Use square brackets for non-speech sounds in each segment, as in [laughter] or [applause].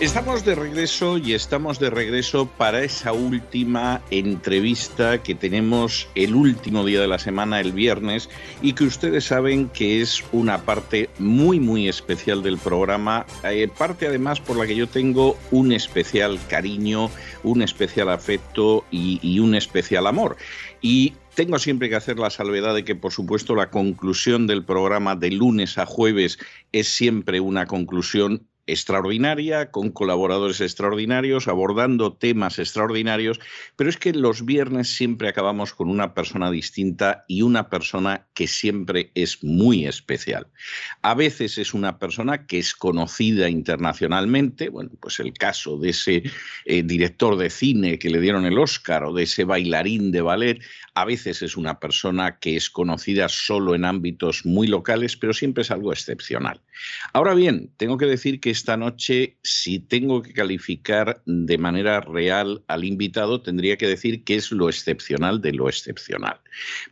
Estamos de regreso y estamos de regreso para esa última entrevista que tenemos el último día de la semana, el viernes, y que ustedes saben que es una parte muy, muy especial del programa, eh, parte además por la que yo tengo un especial cariño, un especial afecto y, y un especial amor. Y tengo siempre que hacer la salvedad de que, por supuesto, la conclusión del programa de lunes a jueves es siempre una conclusión extraordinaria, con colaboradores extraordinarios, abordando temas extraordinarios, pero es que los viernes siempre acabamos con una persona distinta y una persona que siempre es muy especial. A veces es una persona que es conocida internacionalmente, bueno, pues el caso de ese eh, director de cine que le dieron el Oscar o de ese bailarín de ballet, a veces es una persona que es conocida solo en ámbitos muy locales, pero siempre es algo excepcional. Ahora bien, tengo que decir que esta noche, si tengo que calificar de manera real al invitado, tendría que decir que es lo excepcional de lo excepcional.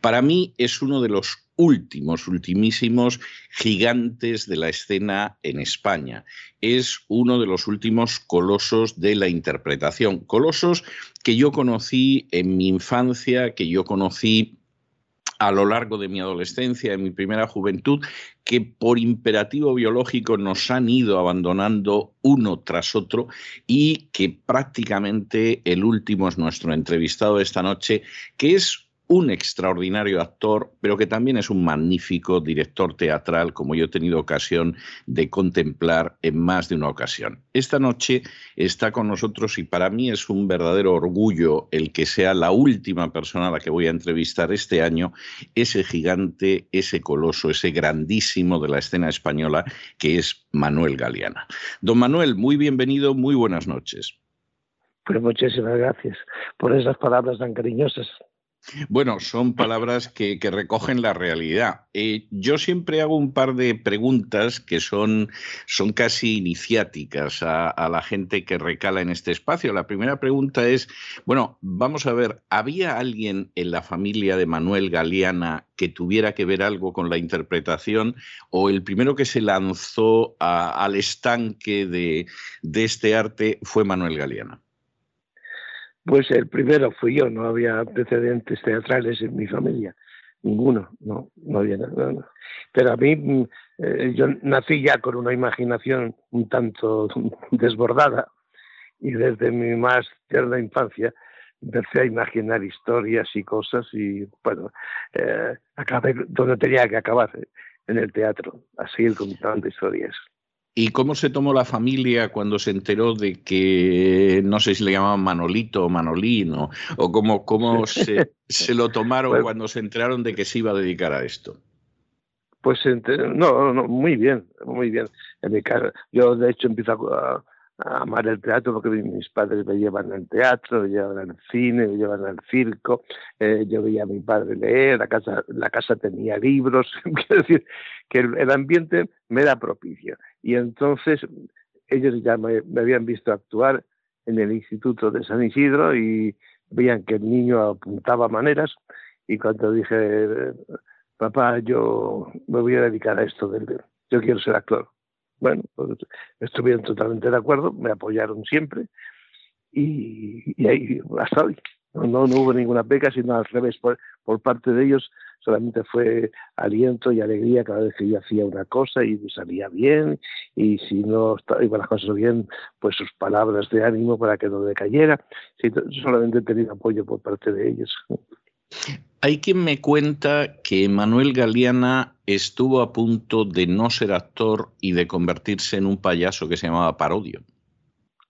Para mí es uno de los últimos, ultimísimos gigantes de la escena en España. Es uno de los últimos colosos de la interpretación. Colosos que yo conocí en mi infancia, que yo conocí a lo largo de mi adolescencia, en mi primera juventud, que por imperativo biológico nos han ido abandonando uno tras otro y que prácticamente el último es nuestro entrevistado de esta noche, que es un extraordinario actor, pero que también es un magnífico director teatral, como yo he tenido ocasión de contemplar en más de una ocasión. Esta noche está con nosotros y para mí es un verdadero orgullo el que sea la última persona a la que voy a entrevistar este año, ese gigante, ese coloso, ese grandísimo de la escena española que es Manuel Galeana. Don Manuel, muy bienvenido, muy buenas noches. Pues muchísimas gracias por esas palabras tan cariñosas. Bueno, son palabras que, recogen la realidad. Eh, yo siempre hago un par de preguntas que son, son casi iniciáticas a, la gente que recala en este espacio. La primera pregunta es, bueno, vamos a ver, ¿había alguien en la familia de Manuel Galeana que tuviera que ver algo con la interpretación o el primero que se lanzó al estanque de, de este arte fue Manuel Galeana? Pues el primero fui yo, no había antecedentes teatrales en mi familia, ninguno, no, no había nada. Pero a mí, mm, eh, yo nací ya con una imaginación un tanto [laughs] desbordada y desde mi más tierna infancia empecé a imaginar historias y cosas y bueno, eh, acabé donde tenía que acabar, en el teatro, a seguir contando historias. ¿Y cómo se tomó la familia cuando se enteró de que, no sé si le llamaban Manolito o Manolino, o cómo, cómo se, se, lo tomaron pues cuando se enteraron de que se iba a dedicar a esto? Pues no, no, muy bien, muy bien. En mi casa, yo de hecho empiezo a, amar el teatro porque mis padres me llevan al teatro, me llevan al cine, me llevan al circo, eh, yo veía a mi padre leer, la casa, la casa tenía libros, [laughs] quiero decir que el, ambiente me da propicio. Y entonces ellos ya me, habían visto actuar en el Instituto de San Isidro y veían que el niño apuntaba maneras y cuando dije, papá, yo me voy a dedicar a esto, yo quiero ser actor bueno, pues, estuvieron totalmente de acuerdo, me apoyaron siempre y, ahí hasta hoy. No, no, hubo ninguna beca, sino al revés, por, por parte de ellos solamente fue aliento y alegría cada vez que yo hacía una cosa y salía bien y si no iban las cosas bien, pues sus palabras de ánimo para que no decayera. Sí, solamente he tenido apoyo por parte de ellos. Hay quien me cuenta que Manuel Galeana estuvo a punto de no ser actor y de convertirse en un payaso que se llamaba Parodio.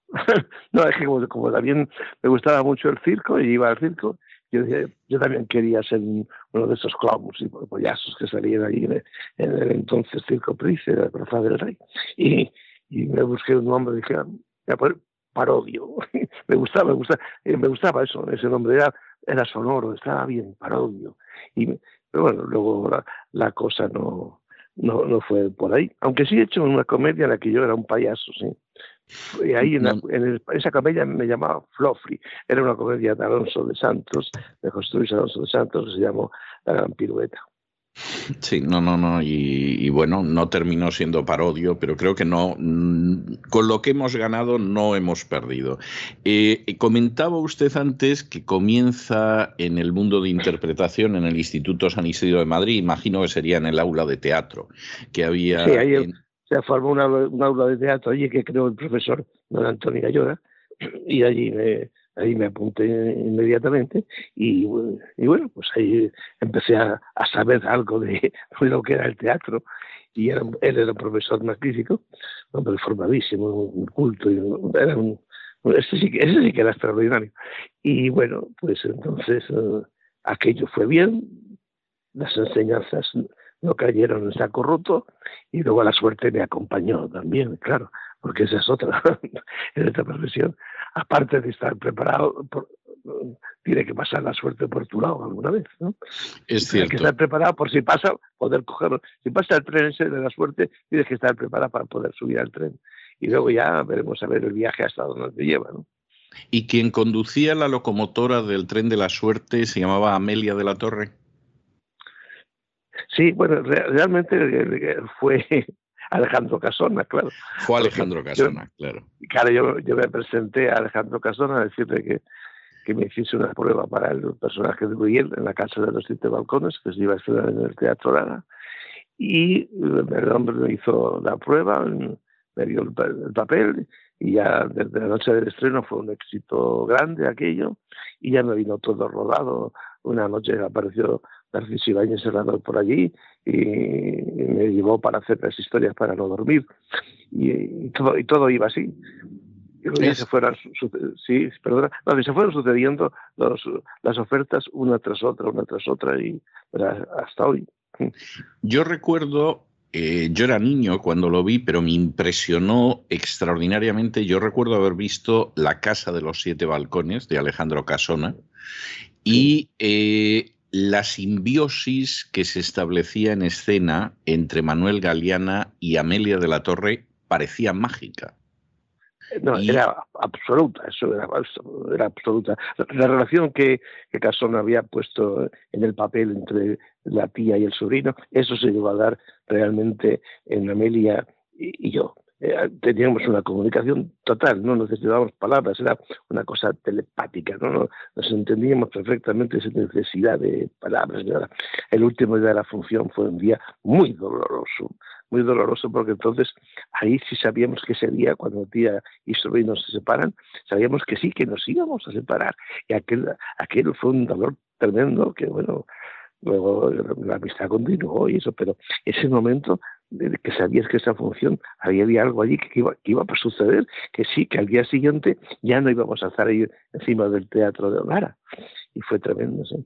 [laughs] no, es que como, también me gustaba mucho el circo y iba al circo, yo, yo también quería ser uno de esos clowns y payasos que salían allí en el, entonces Circo Price, la Plaza del Rey. Y, y me busqué un nombre dije, voy a poner parodio. [laughs] me gustaba, me gustaba, eh, me gustaba eso, ese nombre era, era sonoro, estaba bien, parodio. Y, pero bueno, luego la, cosa no, no, no, fue por ahí. Aunque sí he hecho una comedia en la que yo era un payaso, sí. Y ahí en, en esa comedia me llamaba Flofri. Era una comedia de Alonso de Santos, de José Luis Alonso de Santos, que se llamó La Gran Pirueta. Sí, no, no, no, y, bueno, no terminó siendo parodio, pero creo que no, mm, con lo que hemos ganado no hemos perdido. Eh, comentaba usted antes que comienza en el mundo de interpretación en el Instituto San Isidro de Madrid, imagino que sería en el aula de teatro que había. Sí, ahí se formó una, aula de teatro allí que creó el profesor don Antonio Ayora, y allí me, ahí me apunté inmediatamente y, bueno, pues ahí empecé a, saber algo de, lo que era el teatro y él era un profesor magnífico, hombre formadísimo, un culto, y era un, ese sí, ese sí que era extraordinario. Y bueno, pues entonces eh, aquello fue bien, las enseñanzas no cayeron en saco roto y luego la suerte me acompañó también, claro, porque esa es otra, [laughs] en esta profesión, aparte de estar preparado, tiene que pasar la suerte por tu lado alguna vez, ¿no? Es cierto. Tienes que estar preparado por si pasa, poder cogerlo. Si pasa el tren ese de la suerte, tienes que estar preparado para poder subir al tren. Y luego ya veremos a ver el viaje hasta donde te lleva, ¿no? ¿Y quien conducía la locomotora del tren de la suerte se llamaba Amelia de la Torre? Sí, bueno, realmente eh, fue Alejandro Casona, claro. Fue Alejandro Casona, claro. Claro, yo, yo, me presenté a Alejandro Casona a decirle que, que me hiciese una prueba para el personaje de Miguel en la Casa de los Siete Balcones, que se iba a estudiar en el Teatro Lara. Y el hombre me hizo la prueba, me dio el, papel y ya desde la noche del estreno fue un éxito grande aquello y ya me vino todo rodado. Una noche apareció Narciso Ibáñez Serrador por allí y, me llevó para hacer las historias para no dormir y, todo, y todo iba así. Y se fueron, sí, perdona, se fueron sucediendo los, las ofertas una tras otra, una tras otra y hasta hoy. Yo recuerdo eh, yo era niño cuando lo vi, pero me impresionó extraordinariamente. Yo recuerdo haber visto La Casa de los Siete Balcones de Alejandro Casona y eh, la simbiosis que se establecía en escena entre Manuel Galeana y Amelia de la Torre parecía mágica. No, era absoluta, eso era, era, absoluta. La relación que, que Casón había puesto en el papel entre la tía y el sobrino, eso se llevó a dar realmente en Amelia y yo. Eh, teníamos una comunicación total, no necesitábamos palabras, era una cosa telepática, ¿no? Nos entendíamos perfectamente sin necesidad de palabras. El último día de la función fue un día muy doloroso, muy doloroso porque entonces ahí sí sabíamos que ese día, cuando tía y sobrino se separan, sabíamos que sí, que nos íbamos a separar. Y aquel, aquel fue un dolor tremendo que, bueno, luego la amistad continuó y eso, pero ese momento que sabías que esa función había, algo allí que iba, que iba a suceder, que sí, que al día siguiente ya no íbamos a estar ahí encima del teatro de Onara. Y fue tremendo, sí.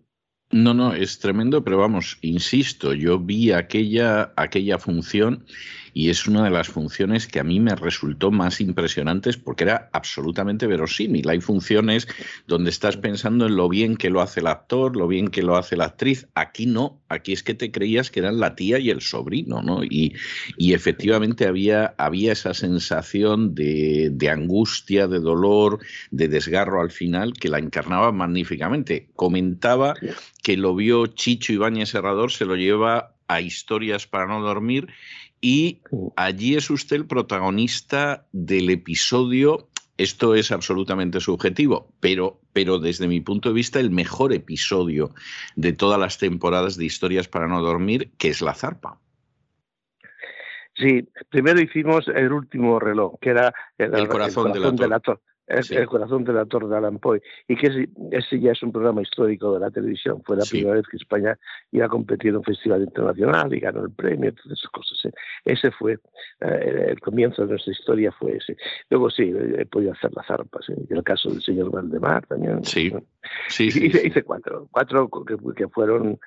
No, no, es tremendo, pero vamos, insisto, yo vi aquella, aquella función y es una de las funciones que a mí me resultó más impresionantes porque era absolutamente verosímil. Hay funciones donde estás pensando en lo bien que lo hace el actor, lo bien que lo hace la actriz. Aquí no, aquí es que te creías que eran la tía y el sobrino, ¿no? Y, y efectivamente había, había esa sensación de, de angustia, de dolor, de desgarro al final que la encarnaba magníficamente. Comentaba que lo vio Chicho Ibáñez Serrador, se lo lleva a historias para no dormir y allí es usted el protagonista del episodio. Esto es absolutamente subjetivo, pero, pero desde mi punto de vista el mejor episodio de todas las temporadas de Historias para no dormir, que es La Zarpa. Sí, primero hicimos el último reloj, que era el, corazón, de, la es el corazón de la torre de Alan Poy, y que ese, ya es un programa histórico de la televisión. Fue la primera vez que España iba a competir en un festival internacional y ganó el premio, todas esas cosas. ¿eh? Ese fue eh, el comienzo de nuestra historia, fue ese. Luego sí, he podido hacer las arpas, ¿eh? y el caso del señor Valdemar también. Sí, sí, sí. Hice, cuatro, cuatro que, que, fueron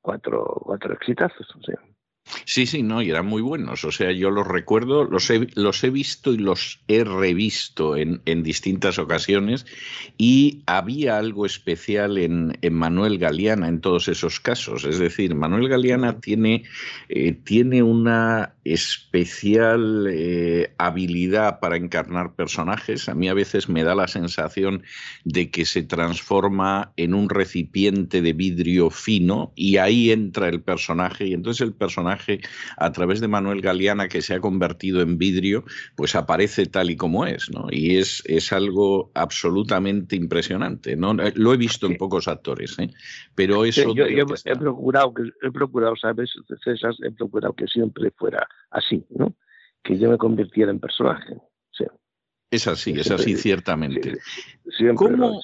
cuatro, cuatro exitazos. O sea. Sí, sí, no, y eran muy buenos. O sea, yo los recuerdo, los he, los he visto y los he revisto en, en distintas ocasiones. Y había algo especial en, en, Manuel Galeana en todos esos casos. Es decir, Manuel Galeana tiene, eh, tiene una especial eh, habilidad para encarnar personajes. A mí a veces me da la sensación de que se transforma en un recipiente de vidrio fino y ahí entra el personaje y entonces el personaje a través de Manuel Galeana que se ha convertido en vidrio pues aparece tal y como es ¿no? y es, es algo absolutamente impresionante. ¿no? Lo he visto en pocos actores, ¿eh? pero eso... yo, he, procurado, que, he procurado, ¿sabes, César? He procurado que siempre fuera así, ¿no? Que yo me convirtiera en personaje. Es así, es así, ciertamente. ¿Cómo,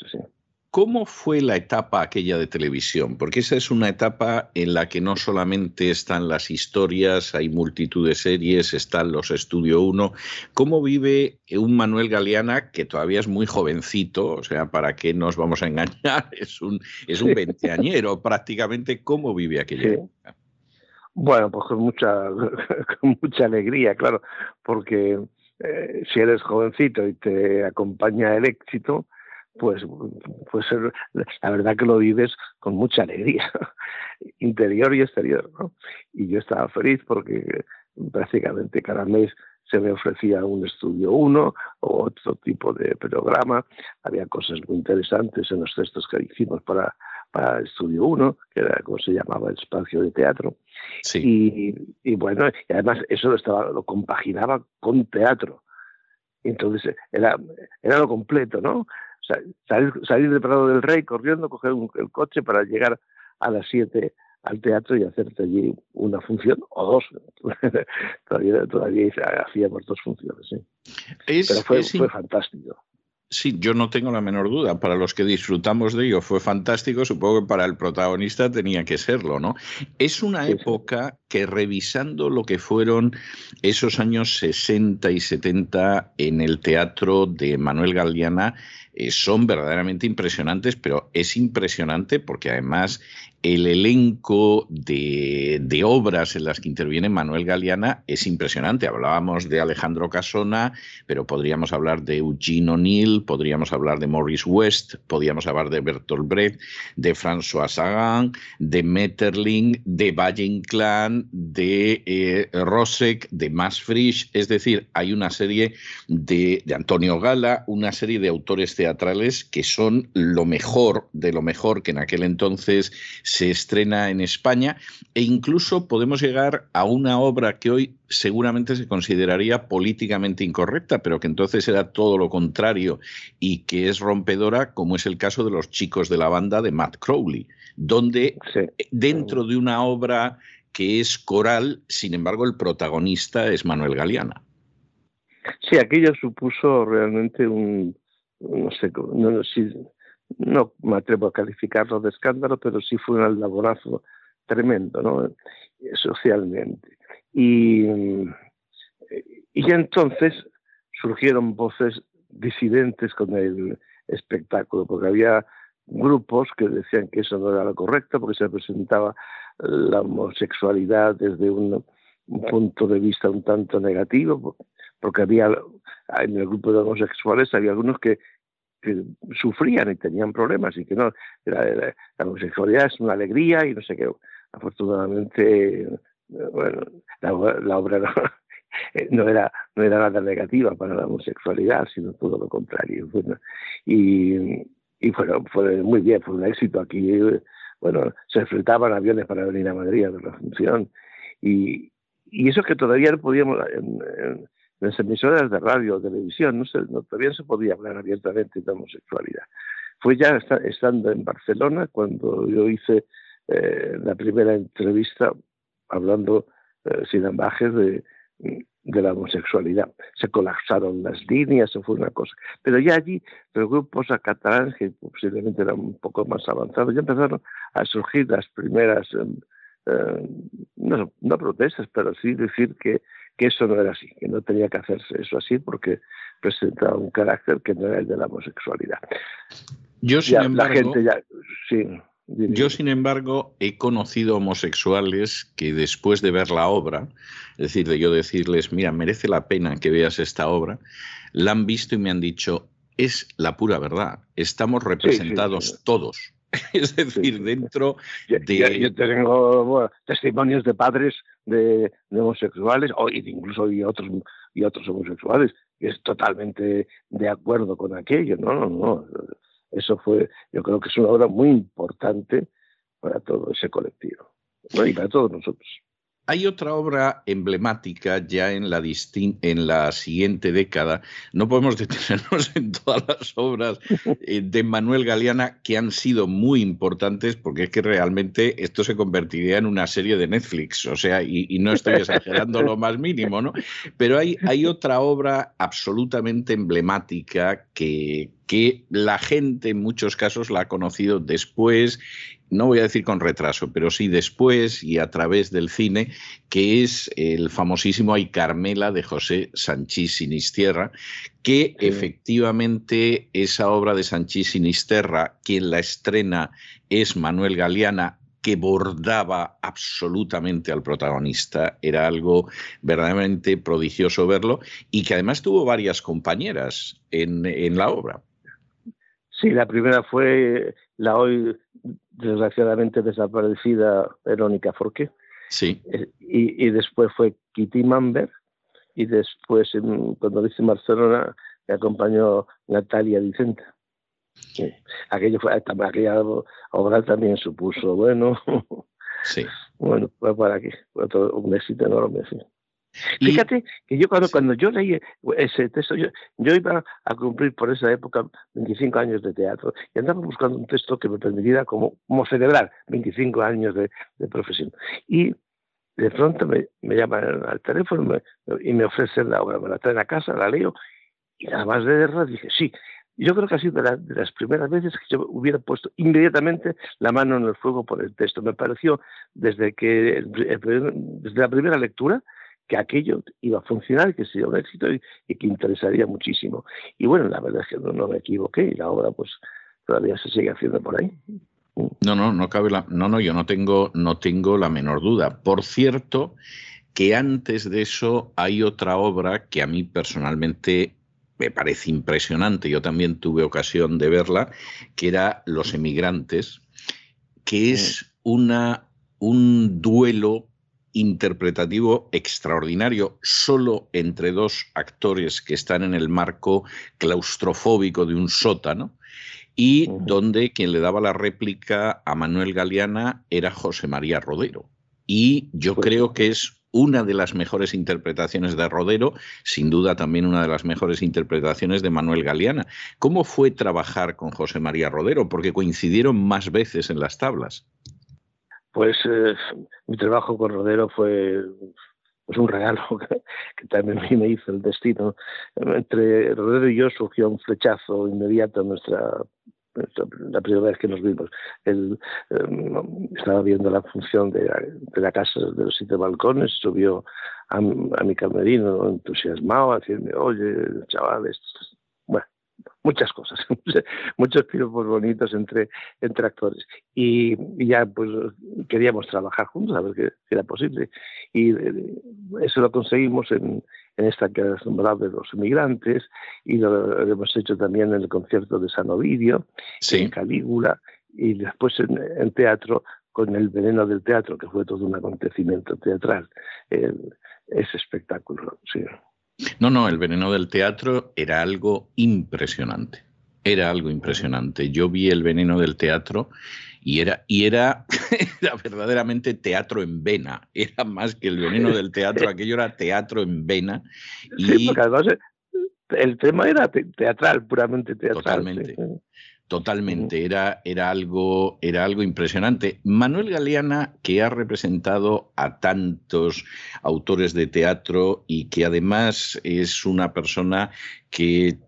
fue la etapa aquella de televisión? Porque esa es una etapa en la que no solamente están las historias, hay multitud de series, están los Estudio 1. ¿Cómo vive un Manuel Galeana que todavía es muy jovencito? O sea, ¿para qué nos vamos a engañar? [laughs] Es un, es un veinteañero prácticamente. ¿Cómo vive aquella época? Bueno, pues con mucha, [laughs] con mucha alegría, claro, porque eh, si eres jovencito y te acompaña el éxito, pues, pues la verdad que lo vives con mucha alegría, [laughs] interior y exterior. ¿no? Y yo estaba feliz porque prácticamente cada mes se me ofrecía un estudio uno o otro tipo de programa. Había cosas muy interesantes en los textos que hicimos para, para Estudio 1, que era como se llamaba el espacio de teatro. Y, y, bueno, y además eso lo, estaba, lo compaginaba con teatro. Entonces era, era lo completo, ¿no? Salir, salir de Prado del Rey corriendo, coger el coche para llegar a las 7 al teatro y hacerte allí una función o dos. [laughs] todavía, todavía hacíamos dos funciones, sí. Pero fue, fue fantástico. Sí, yo no tengo la menor duda. Para los que disfrutamos de ello fue fantástico, supongo que para el protagonista tenía que serlo, ¿no? Es una época que revisando lo que fueron esos años 60 y 70 en el teatro de Manuel Galeana, eh, son verdaderamente impresionantes, pero es impresionante porque además el elenco de, obras en las que interviene Manuel Galeana es impresionante. Hablábamos de Alejandro Casona, pero podríamos hablar de Eugene O'Neill, podríamos hablar de Maurice West, podríamos hablar de Bertolt Brecht, de François Sagan, de Metterling, de Valle Inclán, de eh, Rosek, de Max Frisch. Es decir, hay una serie de, de Antonio Gala, una serie de autores teatrales que son lo mejor de lo mejor que en aquel entonces se estrena en España e incluso podemos llegar a una obra que hoy seguramente se consideraría políticamente incorrecta, pero que entonces era todo lo contrario y que es rompedora, como es el caso de los chicos de la banda de Matt Crowley, donde dentro de una obra que es coral, sin embargo el protagonista es Manuel Galeana. Sí, aquello supuso realmente un, no sé, no, me atrevo a calificarlo de escándalo, pero sí fue un laborazo tremendo, ¿no? Socialmente. Y, y entonces surgieron voces disidentes con el espectáculo, porque había grupos que decían que eso no era lo correcto, porque se presentaba la homosexualidad desde un, punto de vista un tanto negativo, porque había en el grupo de homosexuales había algunos que que sufrían y tenían problemas y que no, la, homosexualidad es una alegría y no sé qué. Afortunadamente, bueno, la, obra [laughs] no, era, no era nada negativa para la homosexualidad, sino todo lo contrario. y, y bueno, fue muy bien, fue un éxito aquí. Bueno, se enfrentaban aviones para venir a Madrid a ver la función. Y, y eso que todavía no podíamos, las emisoras de radio o televisión, no, sé, no todavía se podía hablar abiertamente de homosexualidad. Fue ya estando en Barcelona cuando yo hice eh, la primera entrevista hablando eh, sin ambajes de, de la homosexualidad. Se colapsaron las líneas, se fue una cosa. Pero ya allí los grupos catalanes, que posiblemente eran un poco más avanzados, ya empezaron a surgir las primeras, em, eh, no, no, protestas, pero sí decir que, que eso no era así, que no tenía que hacerse eso así porque presentaba un carácter que no era el de la homosexualidad. Yo, sin embargo, la gente ya, sí, yo, sin embargo, he conocido homosexuales que después de ver la obra, es decir, de yo decirles, mira, merece la pena que veas esta obra, la han visto y me han dicho, es la pura verdad, estamos representados todos. Es decir, dentro de... Yo, tengo testimonios de padres de, homosexuales, o incluso y otros, y otros homosexuales, que es totalmente de acuerdo con aquello. No, no, no. Eso fue, yo creo que es una obra muy importante para todo ese colectivo y para todos nosotros. Hay otra obra emblemática ya en la, en la siguiente década. No podemos [laughs] detenernos en todas las obras eh, de Manuel Galeana que han sido muy importantes porque es que realmente esto se convertiría en una serie de Netflix. O sea, y, no estoy exagerando lo más mínimo, ¿no? Pero hay, otra obra absolutamente emblemática que la gente en muchos casos la ha conocido después no voy a decir con retraso, pero sí después y a través del cine, que es el famosísimo Ay Carmela de José Sanchís Sinisterra, que efectivamente esa obra de Sanchís Sinisterra, quien la estrena es Manuel Galeana, que bordaba absolutamente al protagonista. Era algo verdaderamente prodigioso verlo y que además tuvo varias compañeras en, en la obra. Sí, la primera fue la hoy desgraciadamente desaparecida Verónica Forqué. Sí. Eh, y, después fue Kitty Mamber. Y después, cuando dice Barcelona, me acompañó Natalia Vicente. Aquello fue, aquella obra también supuso, bueno, sí. [laughs] bueno, fue para aquí, fue todo un éxito enorme. Sí. Fíjate que yo cuando, cuando yo leí ese texto, yo, iba a cumplir por esa época 25 años de teatro y andaba buscando un texto que me permitiera como, como celebrar 25 años de, profesión. Y de pronto me, llaman al teléfono y me ofrecen la obra, me la traen a casa, la leo y nada más de verdad dije, sí, yo creo que ha sido de, las primeras veces que yo hubiera puesto inmediatamente la mano en el fuego por el texto. Me pareció desde que desde la primera lectura que aquello iba a funcionar, que sería un éxito y, que interesaría muchísimo. Y bueno, la verdad es que no, me equivoqué y la obra pues todavía se sigue haciendo por ahí. No, no, no cabe la, no, no, yo no tengo, no tengo la menor duda. Por cierto, que antes de eso hay otra obra que a mí personalmente me parece impresionante. Yo también tuve ocasión de verla, que era Los emigrantes, que es una un duelo interpretativo extraordinario solo entre dos actores que están en el marco claustrofóbico de un sótano y donde quien le daba la réplica a Manuel Galeana era José María Rodero. Y yo pues creo que es una de las mejores interpretaciones de Rodero, sin duda también una de las mejores interpretaciones de Manuel Galeana. ¿Cómo fue trabajar con José María Rodero? Porque coincidieron más veces en las tablas. Pues eh, mi trabajo con Rodero fue pues un regalo [laughs] que, también me hizo el destino. Entre Rodero y yo surgió un flechazo inmediato nuestra, la primera vez que nos vimos. Él em, estaba viendo la función de, la casa de los siete balcones, subió a, mi camerino entusiasmado a oye, chaval, muchas cosas, [laughs] muchos piropos bonitos entre, entre actores. Y, ya pues queríamos trabajar juntos a ver qué, era posible. Y eh, eso lo conseguimos en, en esta que has nombrado de los inmigrantes y lo, hemos hecho también en el concierto de San Ovidio, en Calígula y después en, teatro con el veneno del teatro, que fue todo un acontecimiento teatral. ese espectáculo, sí. No, no, el veneno del teatro era algo impresionante. Era algo impresionante. Yo vi el veneno del teatro y era, y era, [laughs] verdaderamente teatro en vena. Era más que el veneno del teatro, aquello era teatro en vena. Y... Sí, además el tema era teatral, puramente teatral. Totalmente. Totalmente, era, era, algo, era algo impresionante. Manuel Galeana, que ha representado a tantos autores de teatro y que además es una persona que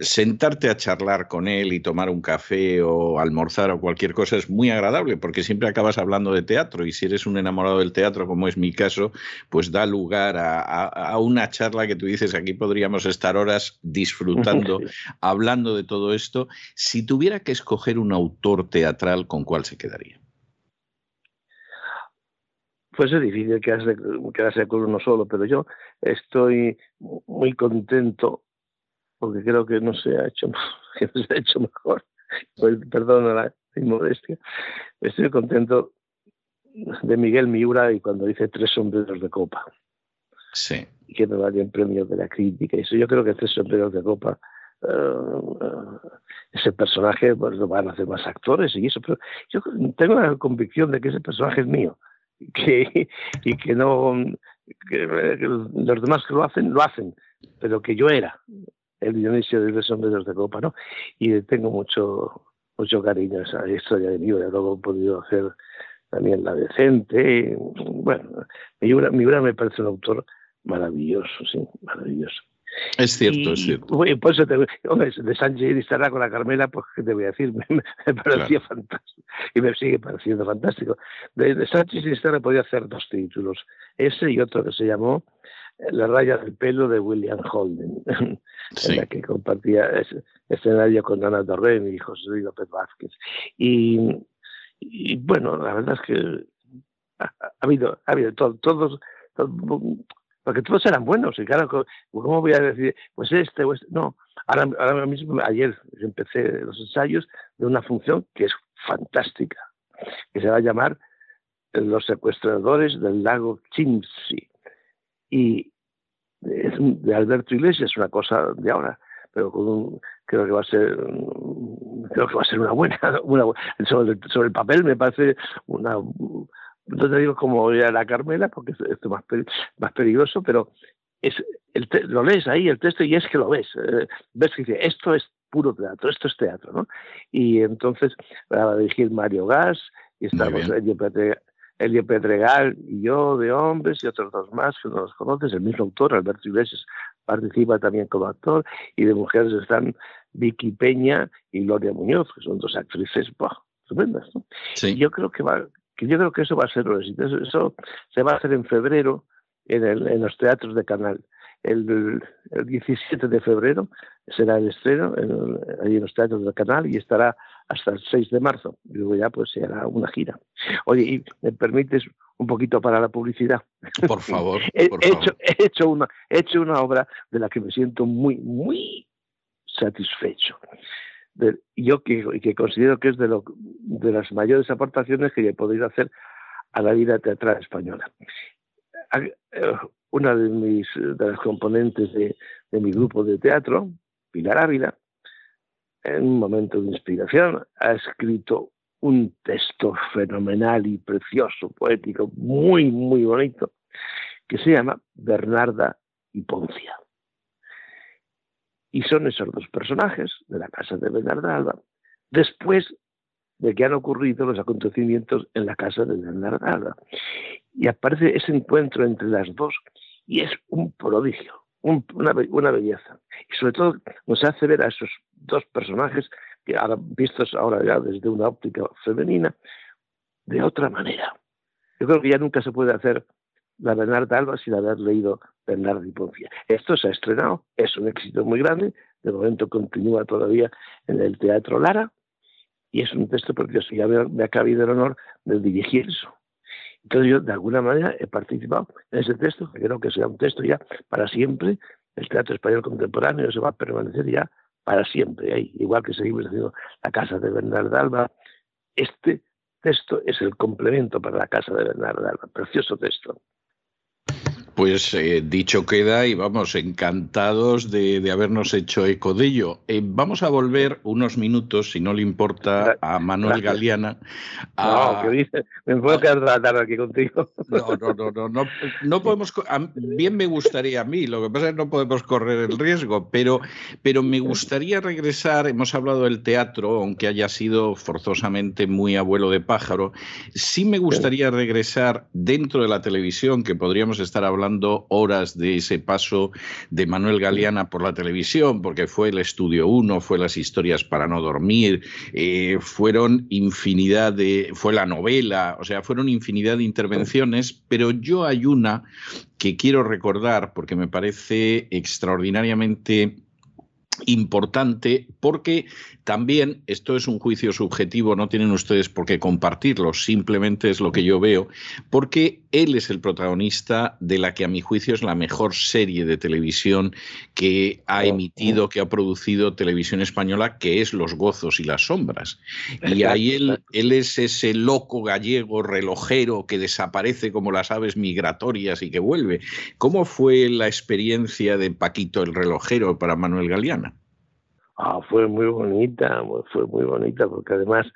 sentarte a charlar con él y tomar un café o almorzar o cualquier cosa es muy agradable porque siempre acabas hablando de teatro y si eres un enamorado del teatro como es mi caso, pues da lugar a, una charla que tú dices aquí podríamos estar horas disfrutando, [laughs] hablando de todo esto. Si tuviera que escoger un autor teatral, ¿con cuál se quedaría? Pues es difícil quedarse, quedarse con uno solo, pero yo estoy muy contento porque creo que no se ha hecho, [laughs] que no se ha hecho mejor. Pues, perdón la inmodestia. Estoy contento de Miguel Miura y cuando dice tres sombreros de copa. Sí. Que me valió un premio de la crítica. Y eso yo creo que tres sombreros de copa, uh, ese personaje, pues lo van a hacer más actores y eso, pero yo tengo la convicción de que ese personaje es mío. Que, y que no que los demás que lo hacen, lo hacen, pero que yo era el Dionisio de los sombreros de copa, ¿no? Y tengo mucho mucho cariño a esa historia de Miura, luego he podido hacer también La Decente, bueno, Miura, Miura me parece un autor maravilloso, sí, maravilloso. Es cierto, es cierto. Por eso te, hombre, de Sánchez y estará con la Carmela, pues qué te voy a decir, [laughs] me, parecía fantástico y me sigue pareciendo fantástico. De, de Sánchez y Estarra podía hacer dos títulos, ese y otro que se llamó la raya del pelo de William Holden, [laughs] en la que compartía ese escenario con Ana Torren y José Luis López Vázquez. Y, bueno, la verdad es que ha, habido, ha habido todos, porque todos eran buenos. Y claro, ¿cómo voy a decir, pues este o este? No, ahora, mismo, ayer empecé los ensayos de una función que es fantástica, que se va a llamar Los secuestradores del lago Chimsi y es de Alberto Iglesias, una cosa de ahora, pero creo que va a ser creo que va a ser una buena, [laughs] sobre el papel me parece una no te digo como a la Carmela porque es más más peligroso pero es el lo lees ahí el texto y es que lo ves eh, ves que dice esto es puro teatro esto es teatro no y entonces va a dirigir Mario Gas y estamos Elio Pedregal y yo de hombres y otros dos más que no los conoces, el mismo autor, Alberto Iglesias, participa también como actor, y de mujeres están Vicky Peña y Gloria Muñoz, que son dos actrices estupendas. ¿no? Yo creo que va, que yo creo que eso va a ser un éxito. Eso, se va a hacer en febrero en, el, en los teatros de Canal. El, el, 17 de febrero será el estreno en, ahí en los teatros del canal y estará hasta el 6 de marzo. Y luego ya pues se hará una gira. Oye, ¿y me permites un poquito para la publicidad? Por favor. [laughs] he, por favor. Hecho, he, hecho una, he hecho una obra de la que me siento muy, muy satisfecho. Yo que, que, considero que es de las mayores aportaciones que he podido hacer a la vida teatral española. Eh, una de, mis, de las componentes de, de mi grupo de teatro, Pilar Ávila, en un momento de inspiración, ha escrito un texto fenomenal y precioso, poético, muy, muy bonito, que se llama Bernarda y Poncia. Y son esos dos personajes de la casa de Bernarda Alba, después de que han ocurrido los acontecimientos en la casa de Bernarda. Y aparece ese encuentro entre las dos y es un prodigio una, una, belleza. Y sobre todo nos hace ver a esos dos personajes que ahora vistos ahora ya desde una óptica femenina de otra manera. Yo creo que ya nunca se puede hacer la Bernarda Alba sin haber leído Bernardo y Poncia. Esto se ha estrenado, es un éxito muy grande, de momento continúa todavía en el Teatro Lara y es un texto porque ya me, me ha cabido el honor de dirigir eso. Entonces yo de alguna manera he participado en ese texto, que creo que será un texto ya para siempre. El teatro español contemporáneo se va a permanecer ya para siempre ahí, igual que seguimos haciendo la casa de Bernarda Alba. Este texto es el complemento para la casa de Bernarda Alba, precioso texto. Pues eh, dicho queda y vamos, encantados de, habernos hecho eco de ello. Eh, vamos a volver unos minutos, si no le importa, a Manuel Galeana. No, ¿qué dice? Me puedo quedar la tarde aquí contigo. No, no, no, no, no, podemos. Bien me gustaría a mí, lo que pasa es que no podemos correr el riesgo, pero, pero me gustaría regresar. Hemos hablado del teatro, aunque haya sido forzosamente muy abuelo de pájaro. Sí me gustaría regresar dentro de la televisión, que podríamos estar hablando horas de ese paso de Manuel Galeana por la televisión, porque fue el Estudio 1, fue las historias para no dormir, eh, fueron infinidad de, fue la novela, o sea, fueron infinidad de intervenciones, pero yo hay una que quiero recordar porque me parece extraordinariamente importante porque también esto es un juicio subjetivo, no tienen ustedes por qué compartirlo, simplemente es lo que yo veo, porque él es el protagonista de la que a mi juicio es la mejor serie de televisión que ha emitido, que ha producido televisión española, que es Los gozos y las sombras. Y ahí él, él es ese loco gallego relojero que desaparece como las aves migratorias y que vuelve. ¿Cómo fue la experiencia de Paquito el relojero para Manuel Galeana? Ah, fue muy bonita, fue muy bonita, porque además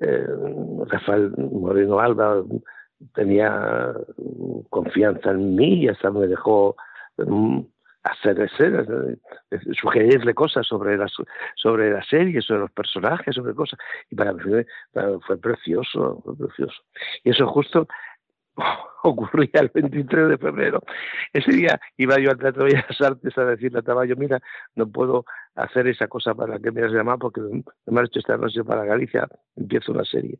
eh, Rafael Moreno Alba tenía confianza en mí y hasta me dejó mm, hacer escenas, eh, sugerirle cosas sobre las sobre la serie, sobre los personajes, sobre cosas. Y para mí fue precioso, fue precioso. Y eso justo [laughs] ocurría el 23 de febrero. Ese día iba yo al Teatro de Bellas Artes a decirle a Taballo, mira, no puedo hacer esa cosa para que me has llamado porque me hecho esta noche para Galicia, empiezo una serie.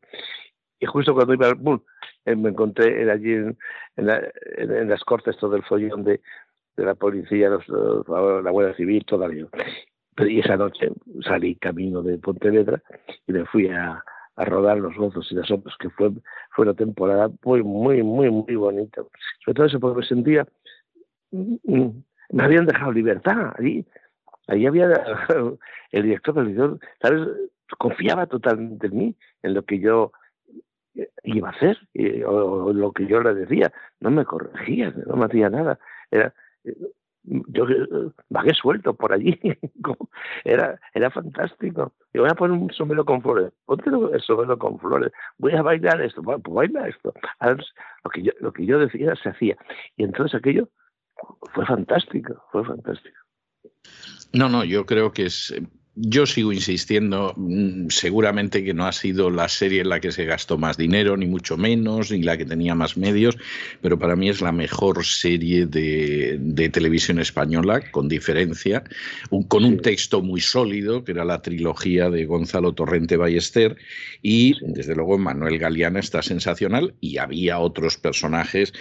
Y justo cuando iba, boom, eh, me encontré allí en, en, las cortes todo el follón de, de la policía, los, la Guardia Civil, todavía. Y esa noche salí camino de Pontevedra y me fui a, a rodar los gozos y las otras, que fue, fue una temporada muy, muy, muy, muy bonita. Sobre todo eso porque me sentía, mm, mm, me habían dejado libertad allí. Allí había [laughs] el director del editor, ¿sabes? Confiaba totalmente en mí, en lo que yo iba a hacer, o, lo que yo le decía. No me corregía, no me hacía nada. Era, yo eh, vagué suelto por allí. [laughs] era, era fantástico. Y voy a poner un sombrero con flores. Ponte el sombrero con flores. Voy a bailar esto. Pues baila esto. lo, que yo, lo que yo decía se hacía. Y entonces aquello fue fantástico. Fue fantástico. No, no, yo creo que es yo sigo insistiendo, mm, seguramente que no ha sido la serie en la que se gastó más dinero, ni mucho menos, ni la que tenía más medios, pero para mí es la mejor serie de, televisión española, con diferencia, con un texto muy sólido, que era la trilogía de Gonzalo Torrente Ballester, y desde luego Manuel Galeana está sensacional, y había otros personajes,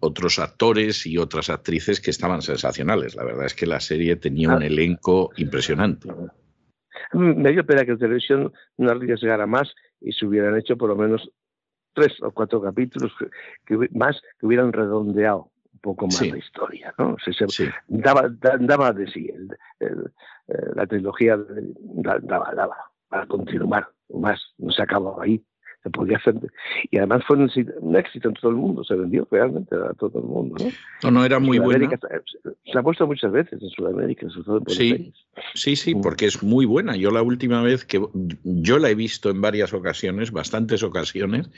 otros actores y otras actrices que estaban sensacionales. La verdad es que la serie tenía un ah. elenco impresionante. Me dio pena que la televisión no arriesgara más y se hubieran hecho por lo menos tres o cuatro capítulos que, más que hubieran redondeado un poco más la historia, ¿no? daba, daba, de sí, eh, la trilogía daba, daba para continuar más, no se acababa ahí se podía hacer. Y además fue un, éxito en todo el mundo, se vendió realmente a todo el mundo. No, no, era muy buena. Se ha puesto muchas veces en Sudamérica, sobre todo en Sí, sí, sí, mm. porque es muy buena. Yo la última vez que yo la he visto en varias ocasiones, bastantes ocasiones,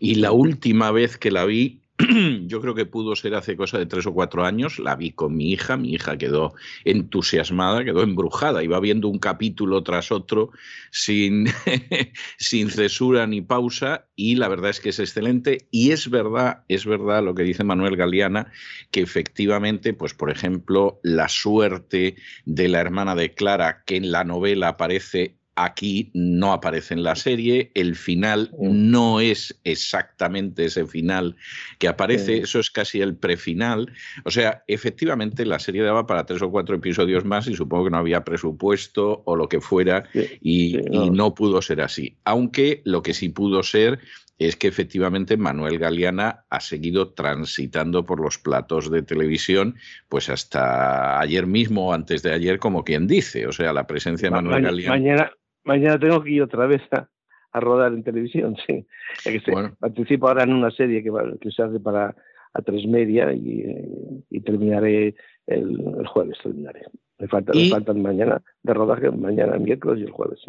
y la última vez que la vi [clears throat] yo creo que pudo ser hace cosa de tres o cuatro años, la vi con mi hija, mi hija quedó entusiasmada, quedó embrujada, iba viendo un capítulo tras otro sin, [laughs] sin cesura ni pausa y la verdad es que es excelente y es verdad, es verdad lo que dice Manuel Galeana, que efectivamente, pues por ejemplo, la suerte de la hermana de Clara, que en la novela aparece Aquí no aparece en la serie, el final no es exactamente ese final que aparece, eso es casi el prefinal. O sea, efectivamente la serie daba para tres o cuatro episodios más y supongo que no había presupuesto o lo que fuera y, no pudo ser así. Aunque lo que sí pudo ser es que efectivamente Manuel Galeana ha seguido transitando por los platos de televisión, pues hasta ayer mismo o antes de ayer, como quien dice. O sea, la presencia de Manuel Galeana mañana tengo que ir otra vez a, rodar en televisión, sí. Que participo ahora en una serie que, que se hace para a tres media y, terminaré el, jueves, terminaré. Me, faltan mañana de rodaje, mañana miércoles y el jueves.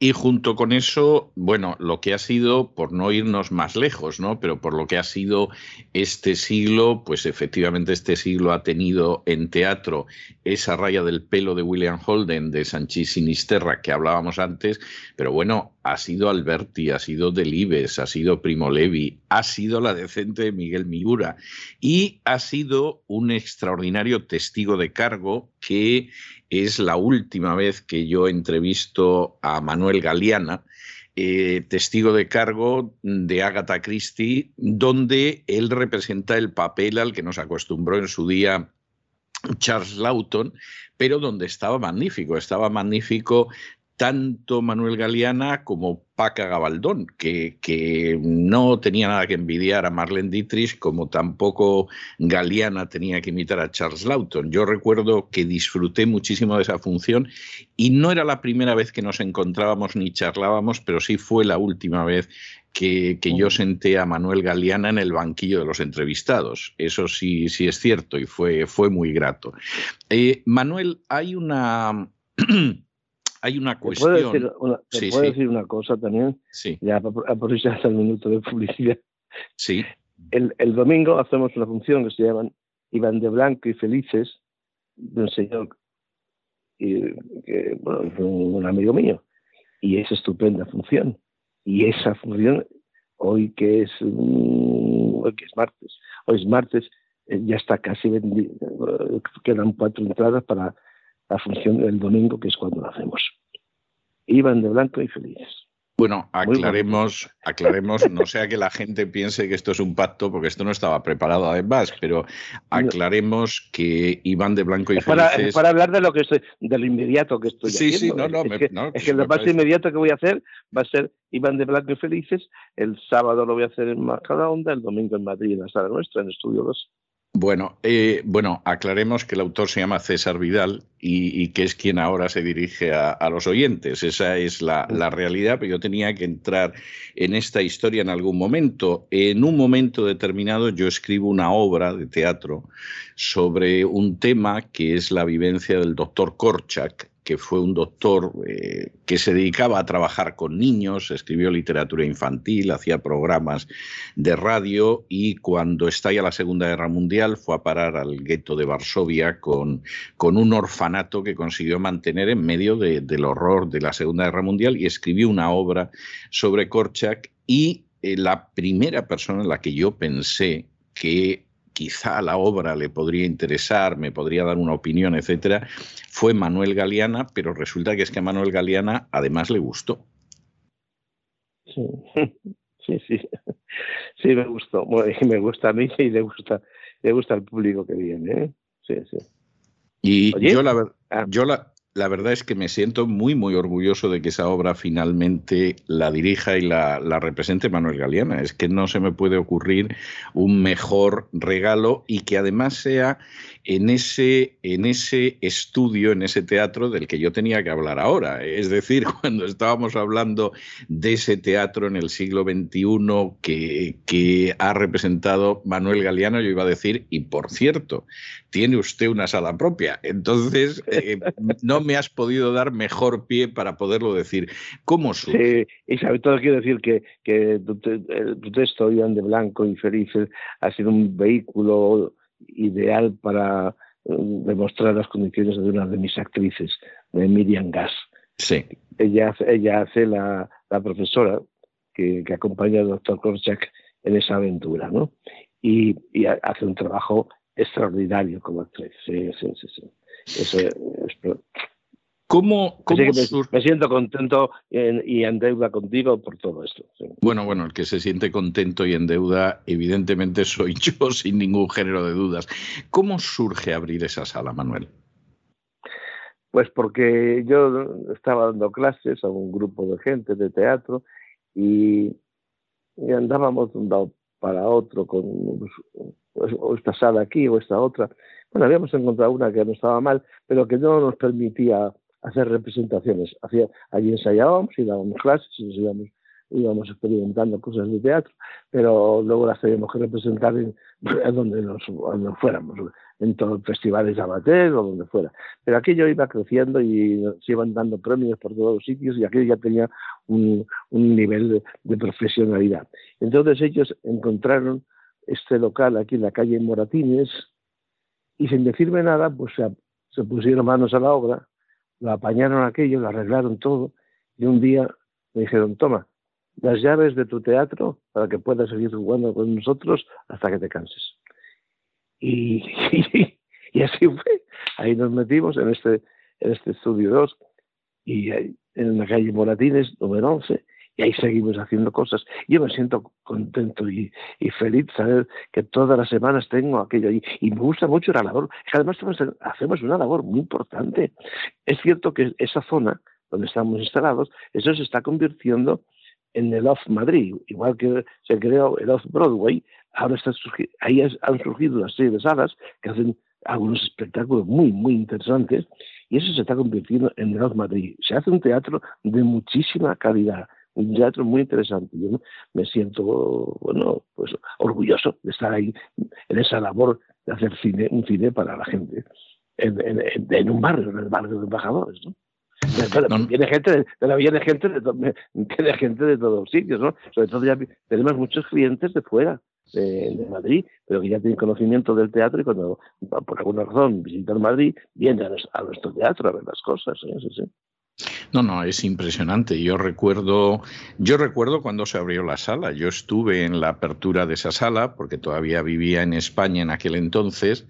Y junto con eso, bueno, lo que ha sido, por no irnos más lejos, ¿no? Pero por lo que ha sido este siglo, pues efectivamente este siglo ha tenido en teatro esa raya del pelo de William Holden, de Sanchis Sinisterra, que hablábamos antes, pero bueno, ha sido Alberti, ha sido Delibes, ha sido Primo Levi, ha sido la decente de Miguel Miura y ha sido un extraordinario testigo de cargo que es la última vez que yo entrevisto a Manuel Galeana, eh, testigo de cargo de Agatha Christie, donde él representa el papel al que nos acostumbró en su día Charles Lawton, pero donde estaba magnífico, estaba magnífico tanto Manuel Galeana como Paca Gabaldón, que, que, no tenía nada que envidiar a Marlene Dietrich, como tampoco Galeana tenía que imitar a Charles Lawton. Yo recuerdo que disfruté muchísimo de esa función y no era la primera vez que nos encontrábamos ni charlábamos, pero sí fue la última vez que, yo senté a Manuel Galeana en el banquillo de los entrevistados. Eso sí, sí es cierto y fue, fue muy grato. Eh, Manuel, hay una... [clears throat] hay una cuestión. ¿Te puedo, decir una, cosa también? Sí. Ya aprovechar el minuto de publicidad. Sí. El, el, domingo hacemos una función que se llama Iván de Blanco y Felices, de un señor que, bueno, es un, amigo mío. Y es estupenda función. Y esa función, hoy que es, hoy que es martes, hoy es martes, eh, ya está casi vendido. Quedan cuatro entradas para la función del domingo, que es cuando lo hacemos. Iban de blanco y felices. Bueno, aclaremos, aclaremos, no sea que la gente piense que esto es un pacto, porque esto no estaba preparado además, pero aclaremos que iban de blanco y felices. Para, hablar de lo que estoy, de lo inmediato que estoy sí, haciendo. Sí, no, no, es, me, que, no, es que lo más inmediato que voy a hacer va a ser Iban de blanco y felices. El sábado lo voy a hacer en Onda, el domingo en Madrid, en la sala nuestra, en Estudio 2. Bueno, eh, bueno, aclaremos que el autor se llama César Vidal y, que es quien ahora se dirige a, los oyentes. Esa es la, la, realidad, pero yo tenía que entrar en esta historia en algún momento. En un momento determinado yo escribo una obra de teatro sobre un tema que es la vivencia del doctor Korchak, que fue un doctor eh, que se dedicaba a trabajar con niños, escribió literatura infantil, hacía programas de radio y cuando estalla la Segunda Guerra Mundial fue a parar al gueto de Varsovia con, con un orfanato que consiguió mantener en medio del horror de la Segunda Guerra Mundial y escribió una obra sobre Korchak y eh, la primera persona en la que yo pensé que quizá la obra le podría interesar, me podría dar una opinión, etcétera, fue Manuel Galeana, pero resulta que es que a Manuel Galeana además le gustó. Sí, [laughs] sí, sí, sí me gustó, me gusta a mí y le gusta, le gusta al público que viene, ¿eh? sí, sí. Y yo la, ah. yo la, la verdad es que me siento muy, muy orgulloso de que esa obra finalmente la dirija y la, represente Manuel Galeana. Es que no se me puede ocurrir un mejor regalo y que además sea en ese, en ese estudio, en ese teatro del que yo tenía que hablar ahora. Es decir, [laughs] cuando estábamos hablando de ese teatro en el siglo XXI que, que ha representado Manuel Galeano, yo iba a decir, y por cierto, tiene usted una sala propia. Entonces, eh, [laughs] no me has podido dar mejor pie para poderlo decir. ¿Cómo surge? Sí, y sobre todo quiero decir que, que tu, texto, Iván de Blanco y Felices, ha sido un vehículo ideal para eh, demostrar las condiciones de una de mis actrices, de Miriam Gas. Sí. Ella, ella hace la, la profesora que, que, acompaña al doctor Korchak en esa aventura, ¿no? Y, y hace un trabajo extraordinario como actriz. Sí, sí, sí. sí. Eso es, ¿Cómo, me, siento contento y en deuda contigo por todo esto. Bueno, bueno, el que se siente contento y en deuda, evidentemente soy [laughs] yo, sin ningún género de dudas. ¿Cómo surge abrir esa sala, Manuel? Pues porque yo estaba dando clases a un grupo de gente de teatro y, andábamos de un lado para otro con pues, esta sala aquí o esta otra. Bueno, habíamos encontrado una que no estaba mal, pero que no nos permitía hacer representaciones. Hacía, allí ensayábamos y dábamos clases y nos íbamos íbamos experimentando cosas de teatro, pero luego las teníamos que representar en, [laughs] donde, nos, fuéramos, en todos festivales de amateur o donde fuera. Pero aquello iba creciendo y se iban dando premios por todos los sitios y aquello ya tenía un, nivel de, profesionalidad. Entonces ellos encontraron este local aquí en la calle Moratines y sin decirme nada, pues se pusieron manos a la obra, lo apañaron aquello, lo arreglaron todo y un día me dijeron, toma, las llaves de tu teatro para que puedas seguir jugando con nosotros hasta que te canses. Y, [laughs] y, así fue. Ahí nos metimos en este, en este estudio 2 y en la calle Moratines, número 11, y ahí seguimos haciendo cosas. Yo me siento contento y, y, feliz saber que todas las semanas tengo aquello ahí. Y me gusta mucho la labor. Además, hacemos una labor muy importante. Es cierto que esa zona donde estamos instalados, eso se está convirtiendo en el Off Madrid, igual que se creó el Off Broadway, ahora está ahí han surgido una serie de salas que hacen algunos espectáculos muy, muy interesantes y eso se está convirtiendo en el Off Madrid. Se hace un teatro de muchísima calidad, un teatro muy interesante. Yo me siento, bueno, pues orgulloso de estar ahí en esa labor de hacer cine, un cine para la gente en, en un barrio, en el barrio de embajadores, ¿no? Viene gente, de, la viene gente de, de [laughs] gente de todos sitios, ¿no? Sobre todo ya tenemos muchos clientes de fuera, de, Madrid, pero que ya tienen conocimiento del teatro y cuando por alguna razón visitan Madrid, vienen a, nuestro teatro a ver las cosas. ¿eh? Sí, sí. No, no, es impresionante. Yo recuerdo, yo recuerdo cuando se abrió la sala. Yo estuve en la apertura de esa sala porque todavía vivía en España en aquel entonces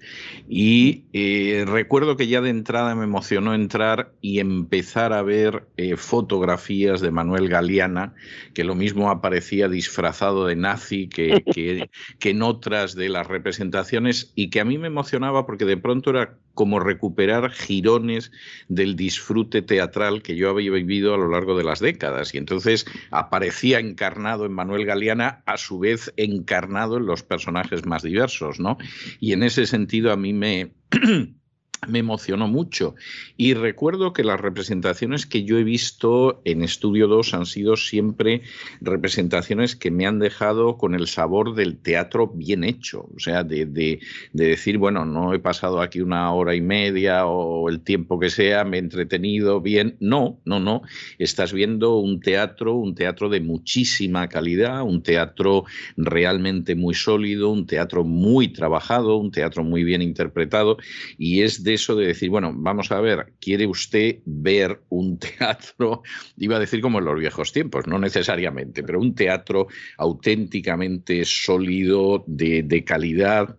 y eh, recuerdo que ya de entrada me emocionó entrar y empezar a ver eh, fotografías de Manuel Galeana, que lo mismo aparecía disfrazado de nazi que, [laughs] que, que en otras de las representaciones y que a mí me emocionaba porque de pronto era como recuperar girones del disfrute teatral que yo había vivido a lo largo de las décadas. Y entonces aparecía encarnado en Manuel Galeana, a su vez encarnado en los personajes más diversos, ¿no? Y en ese sentido a mí me... [clears throat] me emocionó mucho. Y recuerdo que las representaciones que yo he visto en Estudio 2 han sido siempre representaciones que me han dejado con el sabor del teatro bien hecho. O sea, de, de, decir, bueno, no he pasado aquí una hora y media o el tiempo que sea, me he entretenido bien. No, no, no. Estás viendo un teatro, un teatro de muchísima calidad, un teatro realmente muy sólido, un teatro muy trabajado, un teatro muy bien interpretado. Y es de eso de decir, bueno, vamos a ver, ¿quiere usted ver un [laughs] teatro? Iba a decir como en los viejos tiempos, no necesariamente, pero un teatro auténticamente sólido, de, de calidad,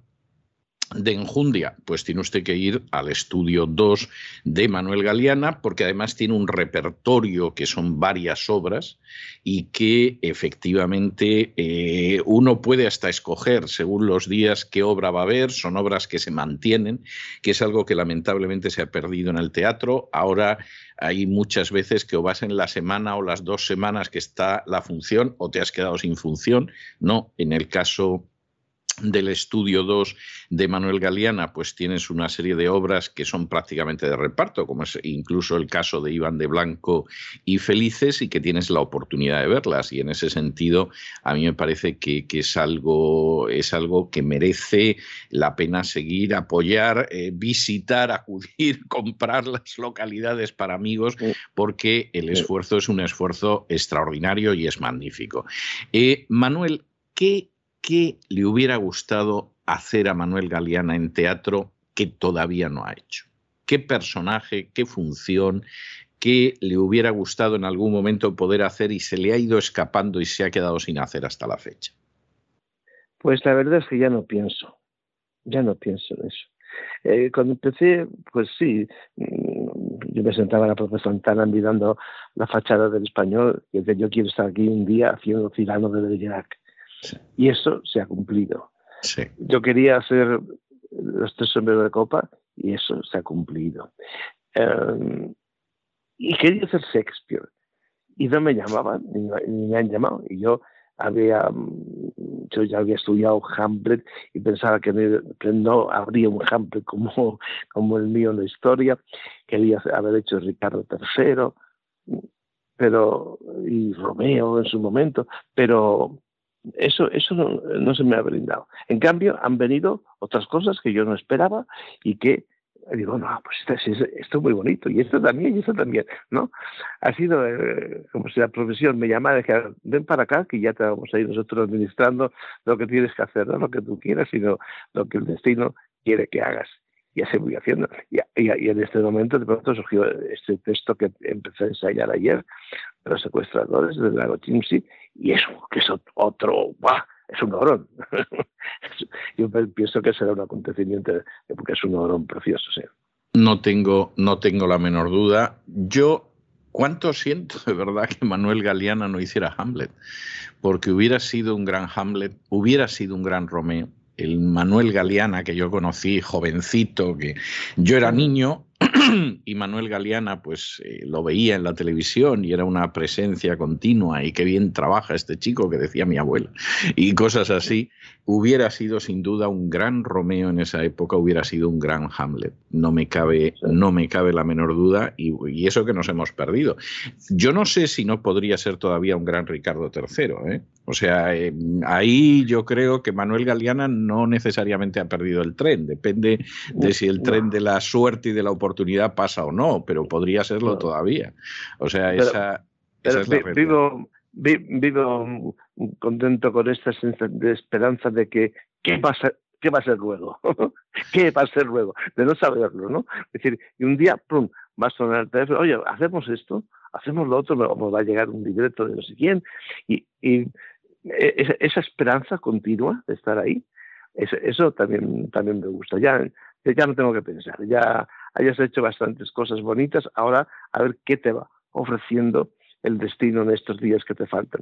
de enjundia, pues tiene usted que ir al estudio 2 de Manuel Galeana, porque además tiene un repertorio que son varias obras y que efectivamente eh, uno puede hasta escoger según los días qué obra va a ver, son obras que se mantienen, que es algo que lamentablemente se ha perdido en el teatro. Ahora hay muchas veces que o vas en la semana o las dos semanas que está la función o te has quedado sin función. No, en el caso del estudio 2 de Manuel Galeana, pues tienes una serie de obras que son prácticamente de reparto, como es incluso el caso de Iván de Blanco y Felices, y que tienes la oportunidad de verlas. Y en ese sentido, a mí me parece que, es, algo, es algo que merece la pena seguir, apoyar, eh, visitar, [laughs] acudir, comprar las localidades para amigos, porque el esfuerzo es un esfuerzo extraordinario y es magnífico. Eh, Manuel, ¿qué ¿qué le hubiera gustado hacer a Manuel Galeana en teatro que todavía no ha hecho? ¿Qué personaje, qué función, qué le hubiera gustado en algún momento poder hacer y se le ha ido escapando y se ha quedado sin hacer hasta la fecha? Pues la verdad es que ya no pienso, ya no pienso en eso. Eh, cuando empecé, pues sí, mm, yo me sentaba en la Plaza Santana mirando la fachada del español y decía, yo quiero estar aquí un día haciendo Cirano de Bergerac. Y eso se ha cumplido. Yo quería hacer los tres sombreros de copa y eso se ha cumplido. Em, y quería hacer Shakespeare. Y no me llamaban, ni, me han llamado. Y yo había, mm, yo ya había estudiado Hamlet y pensaba que no, habría un Hamlet como, [laughs] como el mío en la historia. Quería haber hecho Ricardo III. pero y Romeo en su momento, pero eso, eso no, se me ha brindado. En cambio, han venido otras cosas que yo no esperaba y que digo, no, pues esto, esto, es muy bonito, y esto también, y esto también, ¿no? Ha sido eh, como si la profesión me llamara y dijera, ven para acá, que ya te vamos a ir nosotros administrando lo que tienes que hacer, no lo que tú quieras, sino lo que el destino quiere que hagas. Y así voy haciendo. Y, y, en este momento, de pronto surgió este texto que empecé a ensayar ayer, de los secuestradores del lago Chimsi, y eso, que es otro, ¡buah! es un orón. [laughs] Yo pienso que será un acontecimiento, porque es un orón precioso, sí. No tengo, no tengo la menor duda. Yo ¿Cuánto siento de verdad que Manuel Galeana no hiciera Hamlet? Porque hubiera sido un gran Hamlet, hubiera sido un gran Romeo. El Manuel Galeana que yo conocí, jovencito, que yo era niño, [clears throat] y Manuel Galeana pues eh, lo veía en la televisión y era una presencia continua y qué bien trabaja este chico que decía mi abuela y cosas así, hubiera sido sin duda un gran Romeo en esa época, hubiera sido un gran Hamlet, no me cabe, no me cabe la menor duda y, y eso que nos hemos perdido. Yo no sé si no podría ser todavía un gran Ricardo III, ¿eh? O sea, eh, ahí yo creo que Manuel Galeana no necesariamente ha perdido el tren, depende de si el tren de la suerte y de la oportunidad pasa o no, pero podría serlo todavía. O sea, esa, es la vivo, vivo contento con esta de esperanza de que qué va a ser, qué va a ser luego, [laughs] qué va a ser luego, de no saberlo, ¿no? Es decir, y un día, pum, va a sonar el teléfono, oye, hacemos esto, hacemos lo otro, nos va a llegar un libreto de no sé quién, y, y esa, esperanza continua de estar ahí, eso, eso, también, también me gusta. Ya, ya no tengo que pensar, ya hayas hecho bastantes cosas bonitas, ahora a ver qué te va ofreciendo el destino en estos días que te faltan.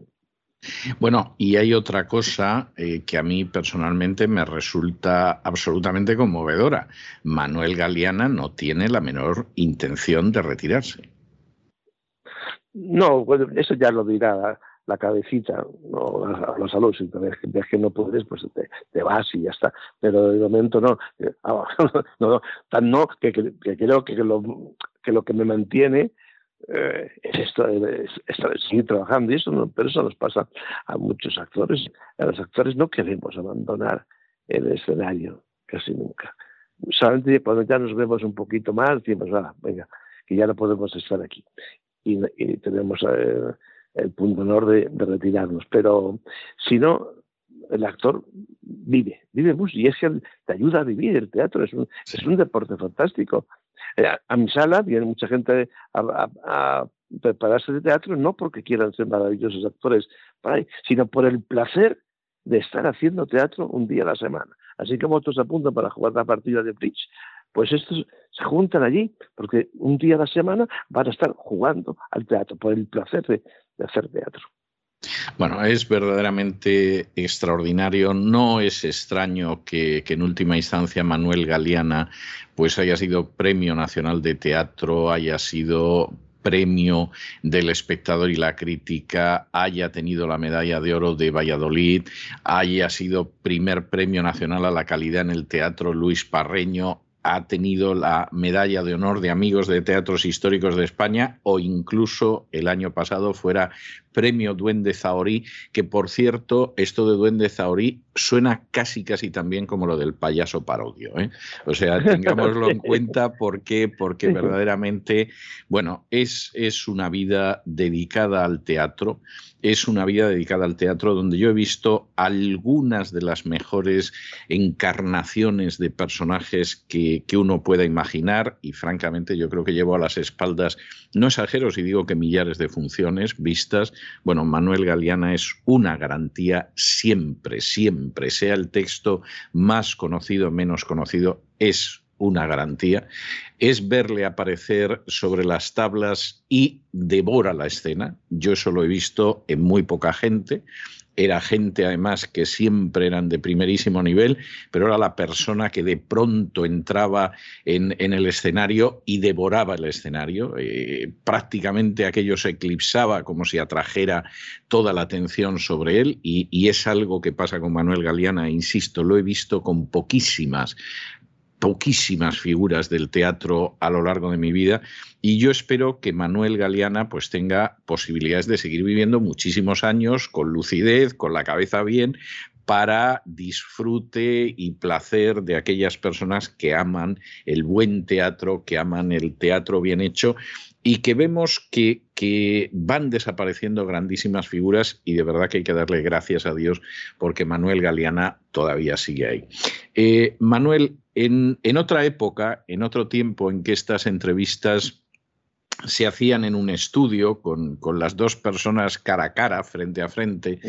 Bueno, y hay otra cosa eh, que a mí personalmente me resulta absolutamente conmovedora. Manuel Galeana no tiene la menor intención de retirarse. No, eso ya lo dirá la cabecita, no, a los salud, si ves, que no puedes, pues te, vas y ya está. Pero de momento no, eh, [laughs] no, no, tan no, que, creo que lo, que lo que me mantiene eh, es esto, es, seguir trabajando y eso no, pero eso nos pasa a muchos actores. A los actores no queremos abandonar el escenario casi nunca. Solamente cuando ya nos vemos un poquito más, decimos, ah, venga, que ya no podemos estar aquí. Y, tenemos eh, el punto honor de, retirarnos. Pero si no, el actor vive, vive mucho y es que te ayuda a vivir. El teatro es un, es un deporte fantástico. Eh, a mi sala viene mucha gente a, prepararse de teatro, no porque quieran ser maravillosos actores, sino por el placer de estar haciendo teatro un día a la semana. Así como otros apuntan para jugar la partida de bridge, pues estos se juntan allí porque un día a la semana van a estar jugando al teatro por el placer de, hacer teatro. Bueno, es verdaderamente extraordinario. No es extraño que, en última instancia Manuel Galeana pues haya sido Premio Nacional de Teatro, haya sido premio del espectador y la crítica, haya tenido la medalla de oro de Valladolid, haya sido primer premio nacional a la calidad en el teatro Luis Parreño, ha tenido la medalla de honor de amigos de teatros históricos de España o incluso el año pasado fuera premio Duende Zahorí, que por cierto, esto de Duende Zahorí suena casi casi también como lo del payaso parodio. ¿eh? O sea, tengámoslo en [laughs] cuenta porque, porque verdaderamente, bueno, es, es una vida dedicada al teatro, es una vida dedicada al teatro donde yo he visto algunas de las mejores encarnaciones de personajes que, que uno pueda imaginar y francamente yo creo que llevo a las espaldas, no exagero si digo que millares de funciones vistas bueno, Manuel Galeana es una garantía siempre, siempre, sea el texto más conocido menos conocido, es una garantía, es verle aparecer sobre las tablas y devora la escena. Yo eso lo he visto en muy poca gente era gente además que siempre eran de primerísimo nivel, pero era la persona que de pronto entraba en, el escenario y devoraba el escenario. Eh, prácticamente aquello se eclipsaba como si atrajera toda la atención sobre él y, es algo que pasa con Manuel Galeana, insisto, lo he visto con poquísimas poquísimas figuras del teatro a lo largo de mi vida y yo espero que Manuel Galeana pues tenga posibilidades de seguir viviendo muchísimos años con lucidez, con la cabeza bien, para disfrute y placer de aquellas personas que aman el buen teatro, que aman el teatro bien hecho y que vemos que, que, van desapareciendo grandísimas figuras y de verdad que hay que darle gracias a Dios porque Manuel Galeana todavía sigue ahí. Eh, Manuel, en, en otra época, en otro tiempo en que estas entrevistas se hacían en un estudio con, las dos personas cara a cara, frente a frente.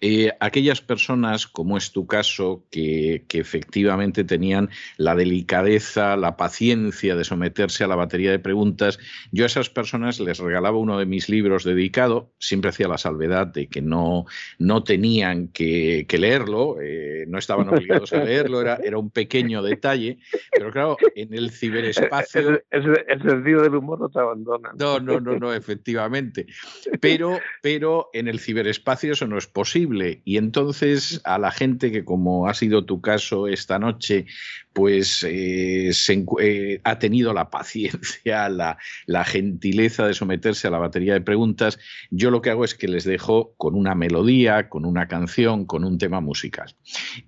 Eh, aquellas personas, como es tu caso, que, efectivamente tenían la delicadeza, la paciencia de someterse a la batería de preguntas, yo a esas personas les regalaba uno de mis libros dedicado, siempre hacía la salvedad de que no, no tenían que, leerlo, eh, no estaban obligados a leerlo, era, era un pequeño detalle, pero claro, en el [laughs] ciberespacio... El, sentido del humor no no, no, no, no, efectivamente. Pero, pero en el ciberespacio eso no es posible. Y entonces a la gente que, como ha sido tu caso esta noche, pues eh, eh, ha tenido la paciencia, [laughs] la, gentileza de someterse a la batería de preguntas, yo lo que hago es que les dejo con una melodía, con una canción, con un tema musical.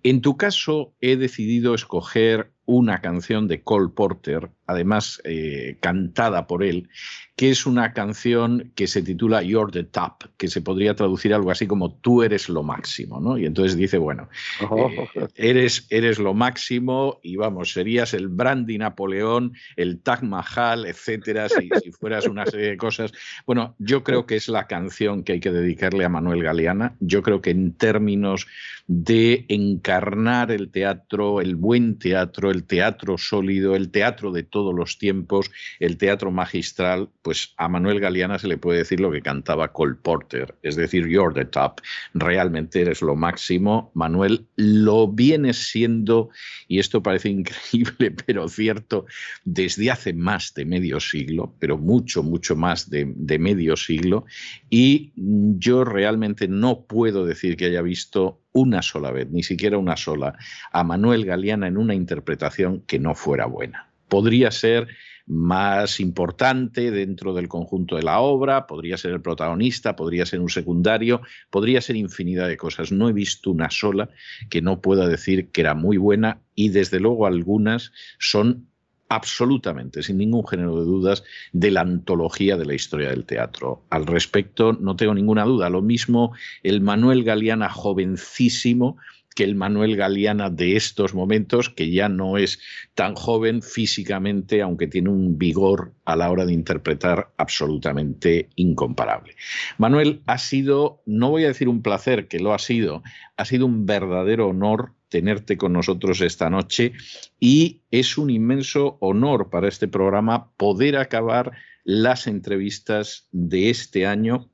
En tu caso, he decidido escoger una canción de Cole Porter, además eh, cantada por él, que es una canción que se titula You're the Top, que se podría traducir algo así como Tú eres lo máximo, ¿no? Y entonces dice, bueno, eh, eres, eres lo máximo y vamos, serías el Brandy Napoleón, el Taj Mahal, etcétera, si, si fueras una serie de cosas. Bueno, yo creo que es la canción que hay que dedicarle a Manuel Galeana. Yo creo que en términos de encarnar el teatro, el buen teatro, el teatro sólido, el teatro de todos los tiempos, el teatro magistral, pues a Manuel Galeana se le puede decir lo que cantaba Cole Porter, es decir, you're the top, realmente eres lo máximo. Manuel lo viene siendo, y esto parece [laughs] increíble, pero cierto, desde hace más de medio siglo, pero mucho, mucho más de, de medio siglo, y yo realmente no puedo decir que haya visto una sola vez, ni siquiera una sola, a Manuel Galeana en una interpretación que no fuera buena. Podría ser más importante dentro del conjunto de la obra, podría ser el protagonista, podría ser un secundario, podría ser infinidad de cosas. No he visto una sola que no pueda decir que era muy buena y desde luego algunas son absolutamente, sin ningún género de dudas, de la antología de la historia del teatro. Al respecto, no tengo ninguna duda. Lo mismo el Manuel Galeana jovencísimo que el Manuel Galeana de estos momentos, que ya no es tan joven físicamente, aunque tiene un vigor a la hora de interpretar absolutamente incomparable. Manuel, ha sido, no voy a decir un placer, que lo ha sido, ha sido un verdadero honor tenerte con nosotros esta noche y es un inmenso honor para este programa poder acabar las entrevistas de este año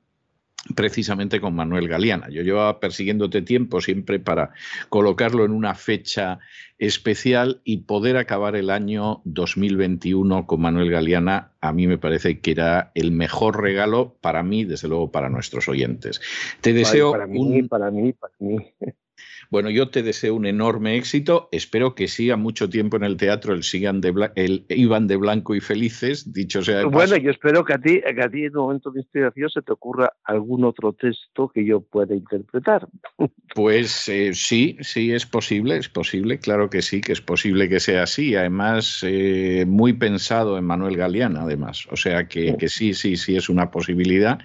precisamente con Manuel Galeana. Yo llevaba persiguiéndote tiempo siempre para colocarlo en una fecha especial y poder acabar el año 2021 con Manuel Galeana, a mí me parece que era el mejor regalo para mí, desde luego para nuestros oyentes. Te deseo para mí, para mí, para mí. Bueno, yo te deseo un enorme éxito. Espero que siga mucho tiempo en el teatro el, sigan de el Iban de Blanco y Felices, dicho sea de Bueno, yo espero que a ti, que a ti en un momento de inspiración se te ocurra algún otro texto que yo pueda interpretar. [laughs] Pues eh, sí, sí, es posible, es posible, claro que sí, que es posible que sea así. Además, eh, muy pensado en Manuel Galeana, además. O sea que, que sí, sí, sí es una posibilidad.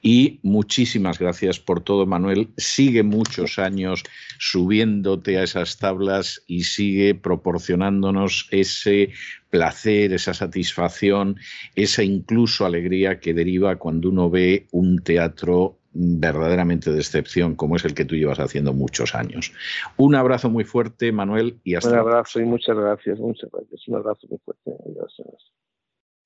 Y muchísimas gracias por todo, Manuel. Sigue muchos años subiéndote a esas tablas y sigue proporcionándonos ese placer, esa satisfacción, esa incluso alegría que deriva cuando uno ve un teatro verdaderamente de excepción como es el que tú llevas haciendo muchos años. Un abrazo muy fuerte, Manuel, y hasta Un abrazo y muchas gracias, muchas gracias. Un abrazo muy fuerte.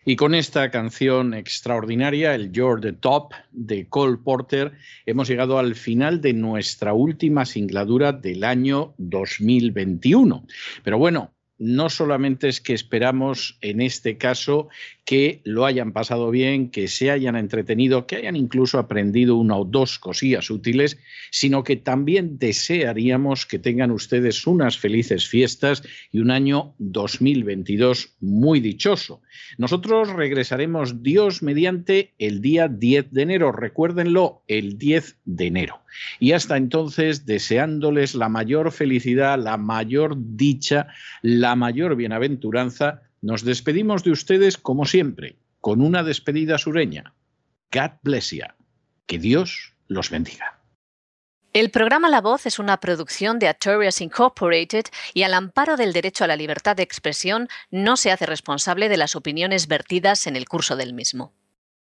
Y con esta canción extraordinaria, el You're the Top de Cole Porter, hemos llegado al final de nuestra última singladura del año 2021. Pero bueno, no solamente es que esperamos en este caso que lo hayan pasado bien, que se hayan entretenido, que hayan incluso aprendido una o dos cosillas útiles, sino que también desearíamos que tengan ustedes unas felices fiestas y un año 2022 muy dichoso. Nosotros regresaremos Dios mediante el día 10 de enero, recuérdenlo, el 10 de enero. Y hasta entonces, deseándoles la mayor felicidad, la mayor dicha, la mayor bienaventuranza, nos despedimos de ustedes como siempre, con una despedida sureña. God bless you. Que Dios los bendiga. El programa La Voz es una producción de Artorias Incorporated y al amparo del derecho a la libertad de expresión no se hace responsable de las opiniones vertidas en el curso del mismo.